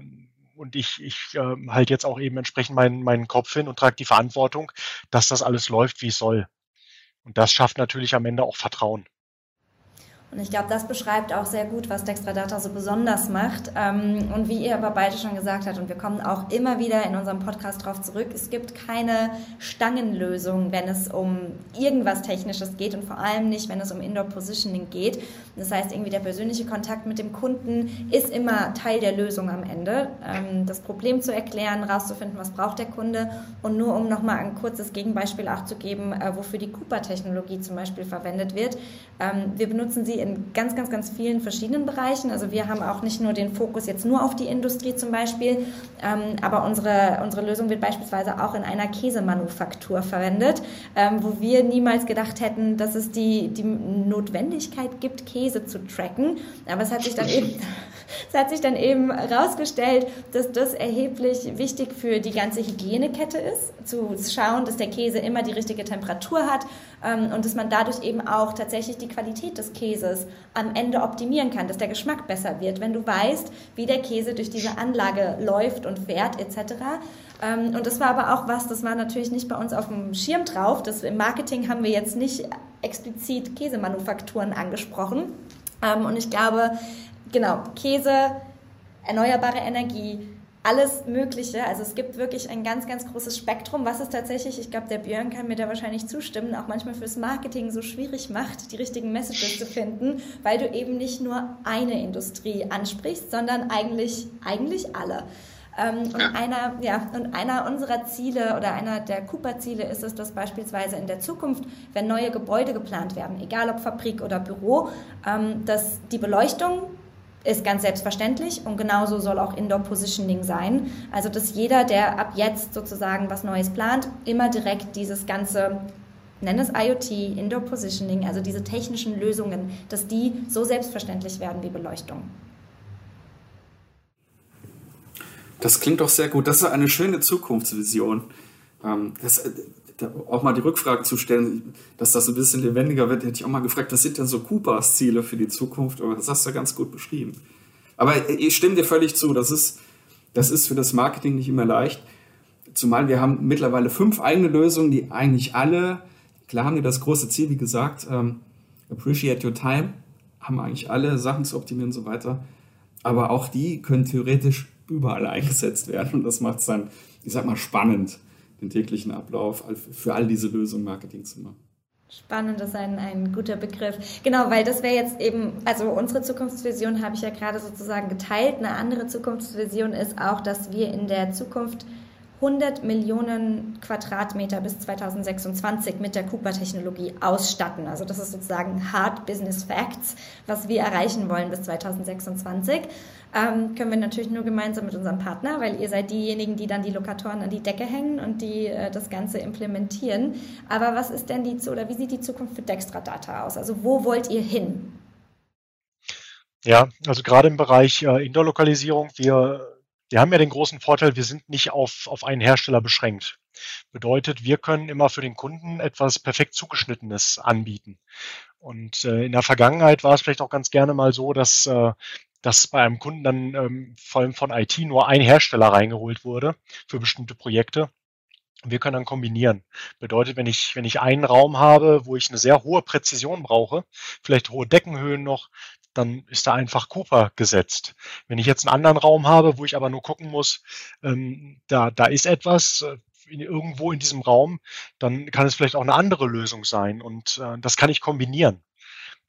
und ich, ich äh, halte jetzt auch eben entsprechend meinen, meinen Kopf hin und trage die Verantwortung, dass das alles läuft, wie es soll. Und das schafft natürlich am Ende auch Vertrauen. Und ich glaube, das beschreibt auch sehr gut, was Dextradata so besonders macht. Ähm, und wie ihr aber beide schon gesagt habt, und wir kommen auch immer wieder in unserem Podcast drauf zurück, es gibt keine Stangenlösung, wenn es um irgendwas Technisches geht und vor allem nicht, wenn es um Indoor Positioning geht. Das heißt, irgendwie der persönliche Kontakt mit dem Kunden ist immer Teil der Lösung am Ende. Ähm, das Problem zu erklären, rauszufinden, was braucht der Kunde und nur um nochmal ein kurzes Gegenbeispiel auch zu geben, äh, wofür die Cooper-Technologie zum Beispiel verwendet wird. Ähm, wir benutzen sie in ganz, ganz, ganz vielen verschiedenen Bereichen. Also wir haben auch nicht nur den Fokus jetzt nur auf die Industrie zum Beispiel, ähm, aber unsere, unsere Lösung wird beispielsweise auch in einer Käsemanufaktur verwendet, ähm, wo wir niemals gedacht hätten, dass es die, die Notwendigkeit gibt, Käse zu tracken. Aber es hat sich dann eben *laughs* es hat sich dann eben herausgestellt, dass das erheblich wichtig für die ganze Hygienekette ist, zu schauen, dass der Käse immer die richtige Temperatur hat und dass man dadurch eben auch tatsächlich die Qualität des Käses am Ende optimieren kann, dass der Geschmack besser wird, wenn du weißt, wie der Käse durch diese Anlage läuft und fährt etc. Ähm, und das war aber auch was, das war natürlich nicht bei uns auf dem Schirm drauf. Das, Im Marketing haben wir jetzt nicht explizit Käsemanufakturen angesprochen. Ähm, und ich glaube, genau, Käse, erneuerbare Energie, alles Mögliche. Also es gibt wirklich ein ganz, ganz großes Spektrum, was es tatsächlich, ich glaube, der Björn kann mir da wahrscheinlich zustimmen, auch manchmal fürs Marketing so schwierig macht, die richtigen Messages zu finden, weil du eben nicht nur eine Industrie ansprichst, sondern eigentlich, eigentlich alle. Ähm, und, einer, ja, und einer unserer Ziele oder einer der Cooper-Ziele ist es, dass beispielsweise in der Zukunft, wenn neue Gebäude geplant werden, egal ob Fabrik oder Büro, ähm, dass die Beleuchtung ist ganz selbstverständlich und genauso soll auch Indoor Positioning sein. Also dass jeder, der ab jetzt sozusagen was Neues plant, immer direkt dieses ganze nenn es IoT, Indoor Positioning, also diese technischen Lösungen, dass die so selbstverständlich werden wie Beleuchtung. Das klingt doch sehr gut. Das ist eine schöne Zukunftsvision. Ähm, das, auch mal die Rückfrage zu stellen, dass das ein bisschen lebendiger wird, hätte ich auch mal gefragt, was sind denn so Coopers Ziele für die Zukunft? Aber das hast du ja ganz gut beschrieben. Aber ich stimme dir völlig zu, das ist, das ist für das Marketing nicht immer leicht. Zumal wir haben mittlerweile fünf eigene Lösungen, die eigentlich alle, klar haben die das große Ziel, wie gesagt, ähm, appreciate your time, haben eigentlich alle Sachen zu optimieren und so weiter. Aber auch die können theoretisch überall *laughs* eingesetzt werden und das macht es dann, ich sag mal, spannend den täglichen Ablauf für all diese Lösungen Marketing zu machen. Spannend ist ein, ein guter Begriff. Genau, weil das wäre jetzt eben, also unsere Zukunftsvision habe ich ja gerade sozusagen geteilt. Eine andere Zukunftsvision ist auch, dass wir in der Zukunft 100 Millionen Quadratmeter bis 2026 mit der Cooper-Technologie ausstatten. Also das ist sozusagen Hard Business Facts, was wir erreichen wollen bis 2026. Ähm, können wir natürlich nur gemeinsam mit unserem Partner, weil ihr seid diejenigen, die dann die Lokatoren an die Decke hängen und die äh, das Ganze implementieren. Aber was ist denn die oder wie sieht die Zukunft für Dextra Data aus? Also wo wollt ihr hin? Ja, also gerade im Bereich äh, Indoor-Lokalisierung, wir wir haben ja den großen Vorteil, wir sind nicht auf, auf einen Hersteller beschränkt. Bedeutet, wir können immer für den Kunden etwas perfekt zugeschnittenes anbieten. Und äh, in der Vergangenheit war es vielleicht auch ganz gerne mal so, dass, äh, dass bei einem Kunden dann ähm, vor allem von IT nur ein Hersteller reingeholt wurde für bestimmte Projekte. Wir können dann kombinieren. Bedeutet, wenn ich, wenn ich einen Raum habe, wo ich eine sehr hohe Präzision brauche, vielleicht hohe Deckenhöhen noch, dann ist da einfach Cooper gesetzt. Wenn ich jetzt einen anderen Raum habe, wo ich aber nur gucken muss, ähm, da, da ist etwas äh, irgendwo in diesem Raum, dann kann es vielleicht auch eine andere Lösung sein und äh, das kann ich kombinieren.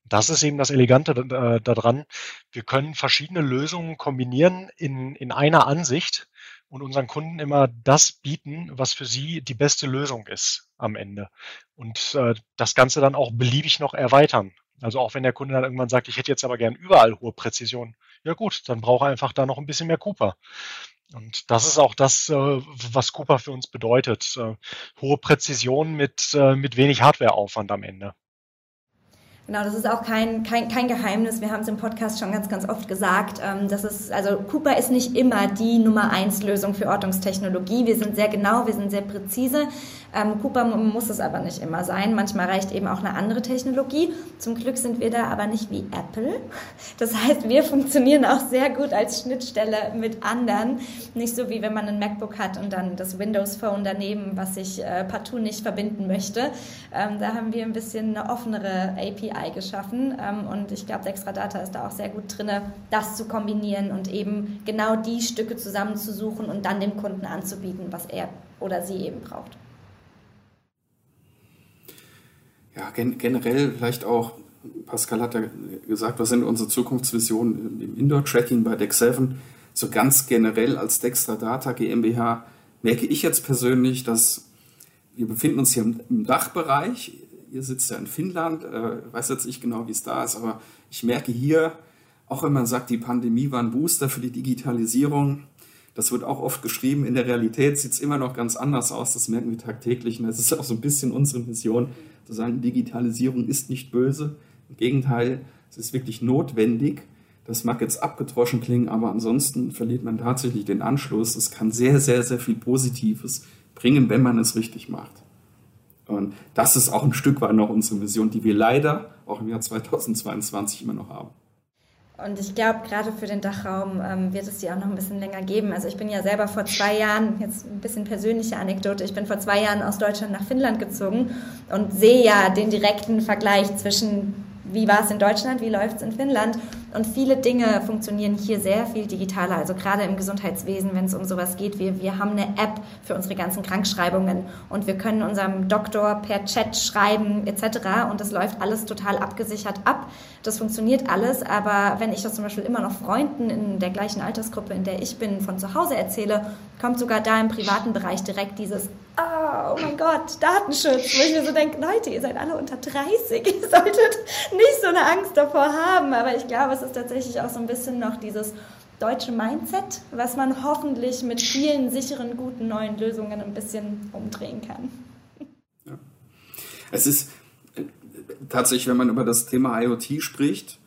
Das ist eben das Elegante äh, daran. Wir können verschiedene Lösungen kombinieren in, in einer Ansicht und unseren Kunden immer das bieten, was für sie die beste Lösung ist am Ende. Und äh, das Ganze dann auch beliebig noch erweitern. Also auch wenn der Kunde dann irgendwann sagt, ich hätte jetzt aber gern überall hohe Präzision, ja gut, dann braucht er einfach da noch ein bisschen mehr Cooper. Und das ist auch das, äh, was Cooper für uns bedeutet. Äh, hohe Präzision mit, äh, mit wenig Hardwareaufwand am Ende. Genau, das ist auch kein, kein, kein Geheimnis. Wir haben es im Podcast schon ganz, ganz oft gesagt. Ähm, das ist, also Cooper ist nicht immer die Nummer eins Lösung für Ortungstechnologie. Wir sind sehr genau, wir sind sehr präzise. Ähm, Cooper muss es aber nicht immer sein. Manchmal reicht eben auch eine andere Technologie. Zum Glück sind wir da aber nicht wie Apple. Das heißt, wir funktionieren auch sehr gut als Schnittstelle mit anderen. Nicht so wie wenn man ein MacBook hat und dann das Windows Phone daneben, was ich äh, partout nicht verbinden möchte. Ähm, da haben wir ein bisschen eine offenere API geschaffen ähm, und ich glaube, Dextradata ist da auch sehr gut drin, das zu kombinieren und eben genau die Stücke zusammenzusuchen und dann dem Kunden anzubieten, was er oder sie eben braucht. Ja, gen generell vielleicht auch, Pascal hat ja gesagt, was sind unsere Zukunftsvisionen im Indoor-Tracking bei Dex 7? So ganz generell als Dextradata GmbH merke ich jetzt persönlich, dass wir befinden uns hier im Dachbereich. Ihr sitzt ja in Finnland, äh, weiß jetzt nicht genau, wie es da ist, aber ich merke hier, auch wenn man sagt, die Pandemie war ein Booster für die Digitalisierung, das wird auch oft geschrieben, in der Realität sieht es immer noch ganz anders aus, das merken wir tagtäglich. Und das ist auch so ein bisschen unsere Mission, zu sagen, Digitalisierung ist nicht böse. Im Gegenteil, es ist wirklich notwendig. Das mag jetzt abgedroschen klingen, aber ansonsten verliert man tatsächlich den Anschluss. Es kann sehr, sehr, sehr viel Positives bringen, wenn man es richtig macht. Und das ist auch ein Stück weit noch unsere Vision, die wir leider auch im Jahr 2022 immer noch haben. Und ich glaube, gerade für den Dachraum ähm, wird es die auch noch ein bisschen länger geben. Also ich bin ja selber vor zwei Jahren, jetzt ein bisschen persönliche Anekdote, ich bin vor zwei Jahren aus Deutschland nach Finnland gezogen und sehe ja den direkten Vergleich zwischen wie war es in Deutschland, wie läuft es in Finnland. Und viele Dinge funktionieren hier sehr viel digitaler, also gerade im Gesundheitswesen, wenn es um sowas geht. Wir, wir haben eine App für unsere ganzen Krankschreibungen und wir können unserem Doktor per Chat schreiben etc. Und das läuft alles total abgesichert ab. Das funktioniert alles, aber wenn ich das zum Beispiel immer noch Freunden in der gleichen Altersgruppe, in der ich bin, von zu Hause erzähle, kommt sogar da im privaten Bereich direkt dieses oh, oh mein Gott, Datenschutz, wo ich mir so denke, Leute, ihr seid alle unter 30, *laughs* ihr solltet nicht so eine Angst davor haben. Aber ich glaube, es ist tatsächlich auch so ein bisschen noch dieses deutsche Mindset, was man hoffentlich mit vielen sicheren, guten neuen Lösungen ein bisschen umdrehen kann. Ja. Es ist äh, tatsächlich, wenn man über das Thema IoT spricht,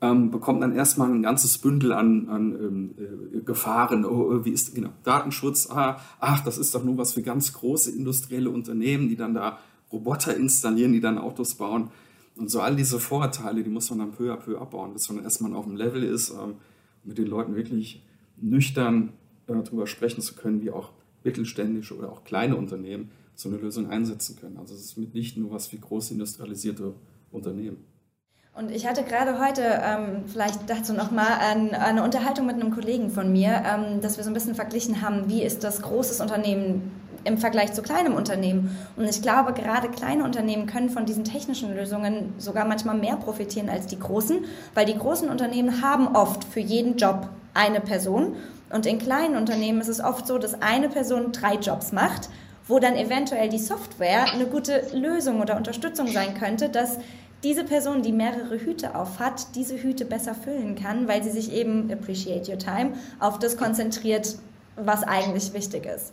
ähm, bekommt man erstmal ein ganzes Bündel an, an ähm, äh, Gefahren. Oh, oh, wie ist genau Datenschutz? Ah, ach, das ist doch nur was für ganz große industrielle Unternehmen, die dann da Roboter installieren, die dann Autos bauen. Und so all diese Vorurteile, die muss man dann peu à peu abbauen, bis man erstmal auf dem Level ist, ähm, mit den Leuten wirklich nüchtern äh, darüber sprechen zu können, wie auch mittelständische oder auch kleine Unternehmen so eine Lösung einsetzen können. Also es ist nicht nur was für große industrialisierte Unternehmen. Und ich hatte gerade heute, ähm, vielleicht dazu nochmal, ein, eine Unterhaltung mit einem Kollegen von mir, ähm, dass wir so ein bisschen verglichen haben, wie ist das großes Unternehmen im Vergleich zu kleinem Unternehmen. Und ich glaube, gerade kleine Unternehmen können von diesen technischen Lösungen sogar manchmal mehr profitieren als die großen, weil die großen Unternehmen haben oft für jeden Job eine Person. Und in kleinen Unternehmen ist es oft so, dass eine Person drei Jobs macht, wo dann eventuell die Software eine gute Lösung oder Unterstützung sein könnte, dass diese Person, die mehrere Hüte auf hat, diese Hüte besser füllen kann, weil sie sich eben, appreciate your time, auf das konzentriert, was eigentlich wichtig ist.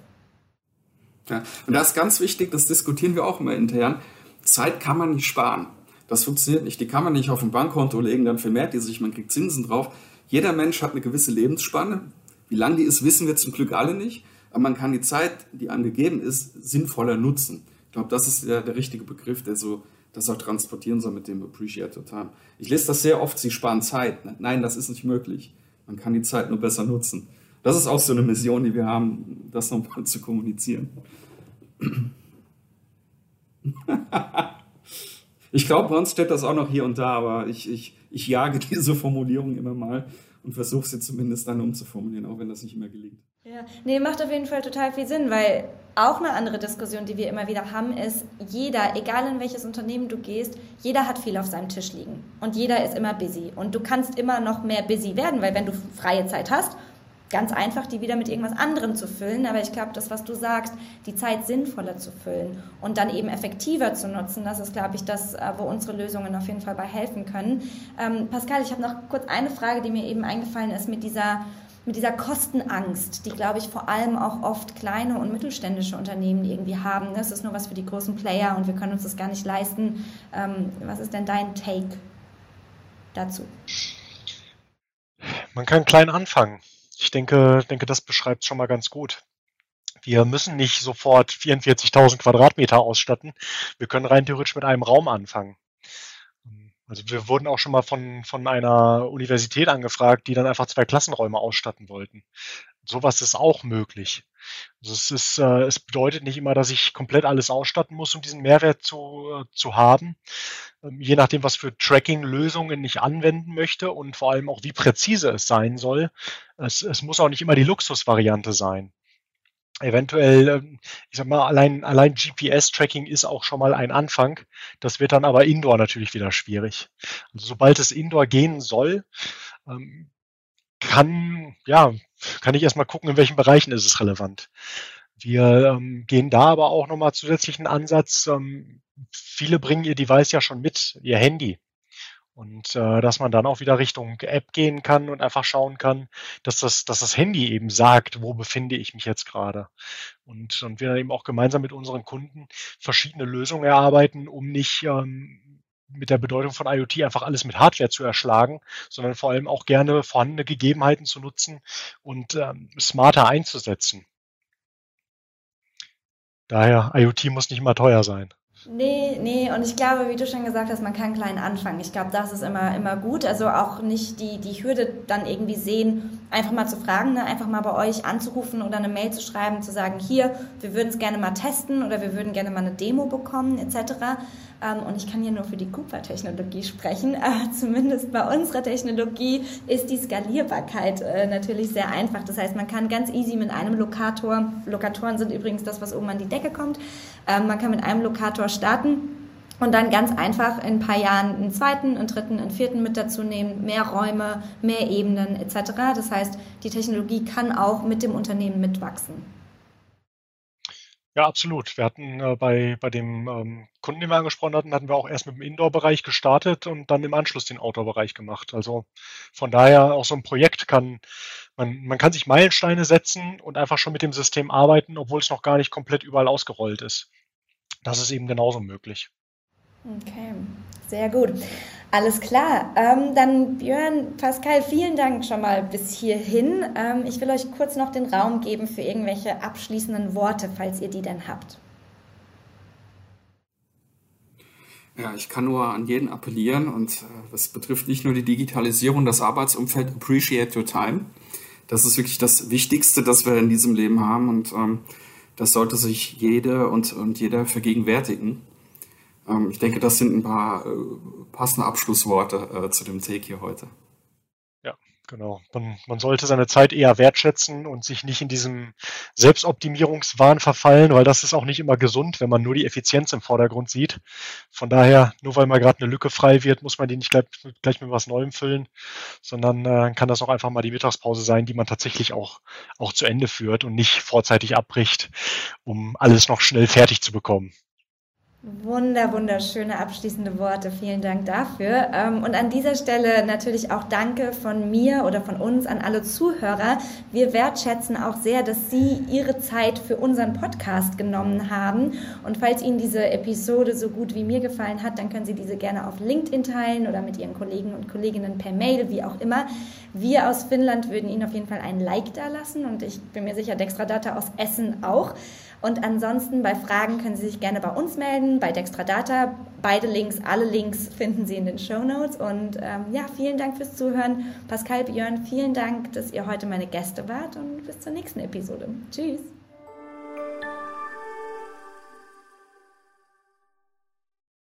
Ja, und das ist ganz wichtig, das diskutieren wir auch immer intern. Zeit kann man nicht sparen. Das funktioniert nicht. Die kann man nicht auf ein Bankkonto legen, dann vermehrt die sich, man kriegt Zinsen drauf. Jeder Mensch hat eine gewisse Lebensspanne. Wie lang die ist, wissen wir zum Glück alle nicht. Aber man kann die Zeit, die einem gegeben ist, sinnvoller nutzen. Ich glaube, das ist der, der richtige Begriff, der so das auch transportieren soll mit dem Appreciate Your Time. Ich lese das sehr oft, sie sparen Zeit. Nein, das ist nicht möglich. Man kann die Zeit nur besser nutzen. Das ist auch so eine Mission, die wir haben, das nochmal zu kommunizieren. *laughs* ich glaube, bei uns steht das auch noch hier und da, aber ich, ich, ich jage *laughs* diese Formulierung immer mal und versuche sie zumindest dann umzuformulieren, auch wenn das nicht immer gelingt. Ja, nee, macht auf jeden Fall total viel Sinn, weil auch eine andere Diskussion, die wir immer wieder haben, ist, jeder, egal in welches Unternehmen du gehst, jeder hat viel auf seinem Tisch liegen und jeder ist immer busy und du kannst immer noch mehr busy werden, weil wenn du freie Zeit hast, ganz einfach, die wieder mit irgendwas anderem zu füllen. Aber ich glaube, das, was du sagst, die Zeit sinnvoller zu füllen und dann eben effektiver zu nutzen, das ist, glaube ich, das, äh, wo unsere Lösungen auf jeden Fall bei helfen können. Ähm, Pascal, ich habe noch kurz eine Frage, die mir eben eingefallen ist mit dieser mit dieser Kostenangst, die, glaube ich, vor allem auch oft kleine und mittelständische Unternehmen irgendwie haben. Das ist nur was für die großen Player und wir können uns das gar nicht leisten. Ähm, was ist denn dein Take dazu? Man kann klein anfangen. Ich denke, denke, das beschreibt schon mal ganz gut. Wir müssen nicht sofort 44.000 Quadratmeter ausstatten. Wir können rein theoretisch mit einem Raum anfangen. Also wir wurden auch schon mal von, von einer Universität angefragt, die dann einfach zwei Klassenräume ausstatten wollten. Sowas ist auch möglich. Also es, ist, äh, es bedeutet nicht immer, dass ich komplett alles ausstatten muss, um diesen Mehrwert zu, äh, zu haben. Ähm, je nachdem, was für Tracking-Lösungen ich anwenden möchte und vor allem auch, wie präzise es sein soll. Es, es muss auch nicht immer die Luxusvariante sein eventuell, ähm, ich sag mal, allein, allein GPS-Tracking ist auch schon mal ein Anfang. Das wird dann aber Indoor natürlich wieder schwierig. Also sobald es Indoor gehen soll, ähm, kann, ja, kann ich erstmal gucken, in welchen Bereichen ist es relevant. Wir ähm, gehen da aber auch nochmal zusätzlichen Ansatz. Ähm, viele bringen ihr Device ja schon mit, ihr Handy. Und äh, dass man dann auch wieder Richtung App gehen kann und einfach schauen kann, dass das, dass das Handy eben sagt, wo befinde ich mich jetzt gerade. Und, und wir dann eben auch gemeinsam mit unseren Kunden verschiedene Lösungen erarbeiten, um nicht ähm, mit der Bedeutung von IoT einfach alles mit Hardware zu erschlagen, sondern vor allem auch gerne vorhandene Gegebenheiten zu nutzen und ähm, smarter einzusetzen. Daher, IoT muss nicht immer teuer sein. Nee, nee, und ich glaube, wie du schon gesagt hast, man kann klein anfangen. Ich glaube, das ist immer, immer gut. Also auch nicht die, die Hürde dann irgendwie sehen, einfach mal zu fragen, ne? einfach mal bei euch anzurufen oder eine Mail zu schreiben, zu sagen, hier, wir würden es gerne mal testen oder wir würden gerne mal eine Demo bekommen, etc. Ähm, und ich kann hier nur für die Cooper-Technologie sprechen. *laughs* Äh, zumindest bei unserer Technologie ist die Skalierbarkeit äh, natürlich sehr einfach. Das heißt, man kann ganz easy mit einem Lokator, Lokatoren sind übrigens das, was oben an die Decke kommt, man kann mit einem Lokator starten und dann ganz einfach in ein paar Jahren einen zweiten, einen dritten, einen vierten mit dazu nehmen, mehr Räume, mehr Ebenen etc. Das heißt, die Technologie kann auch mit dem Unternehmen mitwachsen. Ja, absolut. Wir hatten äh, bei, bei dem ähm, Kunden, den wir angesprochen hatten, hatten wir auch erst mit dem Indoor-Bereich gestartet und dann im Anschluss den Outdoor-Bereich gemacht. Also von daher auch so ein Projekt kann, man, man kann sich Meilensteine setzen und einfach schon mit dem System arbeiten, obwohl es noch gar nicht komplett überall ausgerollt ist. Das ist eben genauso möglich. Okay, sehr gut. Alles klar. Ähm, dann Björn, Pascal, vielen Dank schon mal bis hierhin. Ähm, ich will euch kurz noch den Raum geben für irgendwelche abschließenden Worte, falls ihr die denn habt. Ja, ich kann nur an jeden appellieren und äh, das betrifft nicht nur die Digitalisierung, das Arbeitsumfeld, appreciate your time. Das ist wirklich das Wichtigste, das wir in diesem Leben haben und ähm, das sollte sich jede und, und jeder vergegenwärtigen. Ähm, ich denke, das sind ein paar äh, passende Abschlussworte äh, zu dem Take hier heute. Genau. Man, man sollte seine Zeit eher wertschätzen und sich nicht in diesem Selbstoptimierungswahn verfallen, weil das ist auch nicht immer gesund, wenn man nur die Effizienz im Vordergrund sieht. Von daher, nur weil mal gerade eine Lücke frei wird, muss man die nicht gleich, gleich mit was Neuem füllen, sondern äh, kann das auch einfach mal die Mittagspause sein, die man tatsächlich auch, auch zu Ende führt und nicht vorzeitig abbricht, um alles noch schnell fertig zu bekommen. Wunder, wunderschöne abschließende Worte. Vielen Dank dafür. Ähm, und an dieser Stelle natürlich auch Danke von mir oder von uns an alle Zuhörer. Wir wertschätzen auch sehr, dass Sie Ihre Zeit für unseren Podcast genommen haben. Und falls Ihnen diese Episode so gut wie mir gefallen hat, dann können Sie diese gerne auf LinkedIn teilen oder mit Ihren Kollegen und Kolleginnen per Mail, wie auch immer. Wir aus Finnland würden Ihnen auf jeden Fall einen Like da lassen und ich bin mir sicher, Dextradata aus Essen auch. Und ansonsten bei Fragen können Sie sich gerne bei uns melden, bei Dextradata. Beide Links, alle Links finden Sie in den Show Notes. Und ähm, ja, vielen Dank fürs Zuhören. Pascal, Björn, vielen Dank, dass ihr heute meine Gäste wart und bis zur nächsten Episode. Tschüss.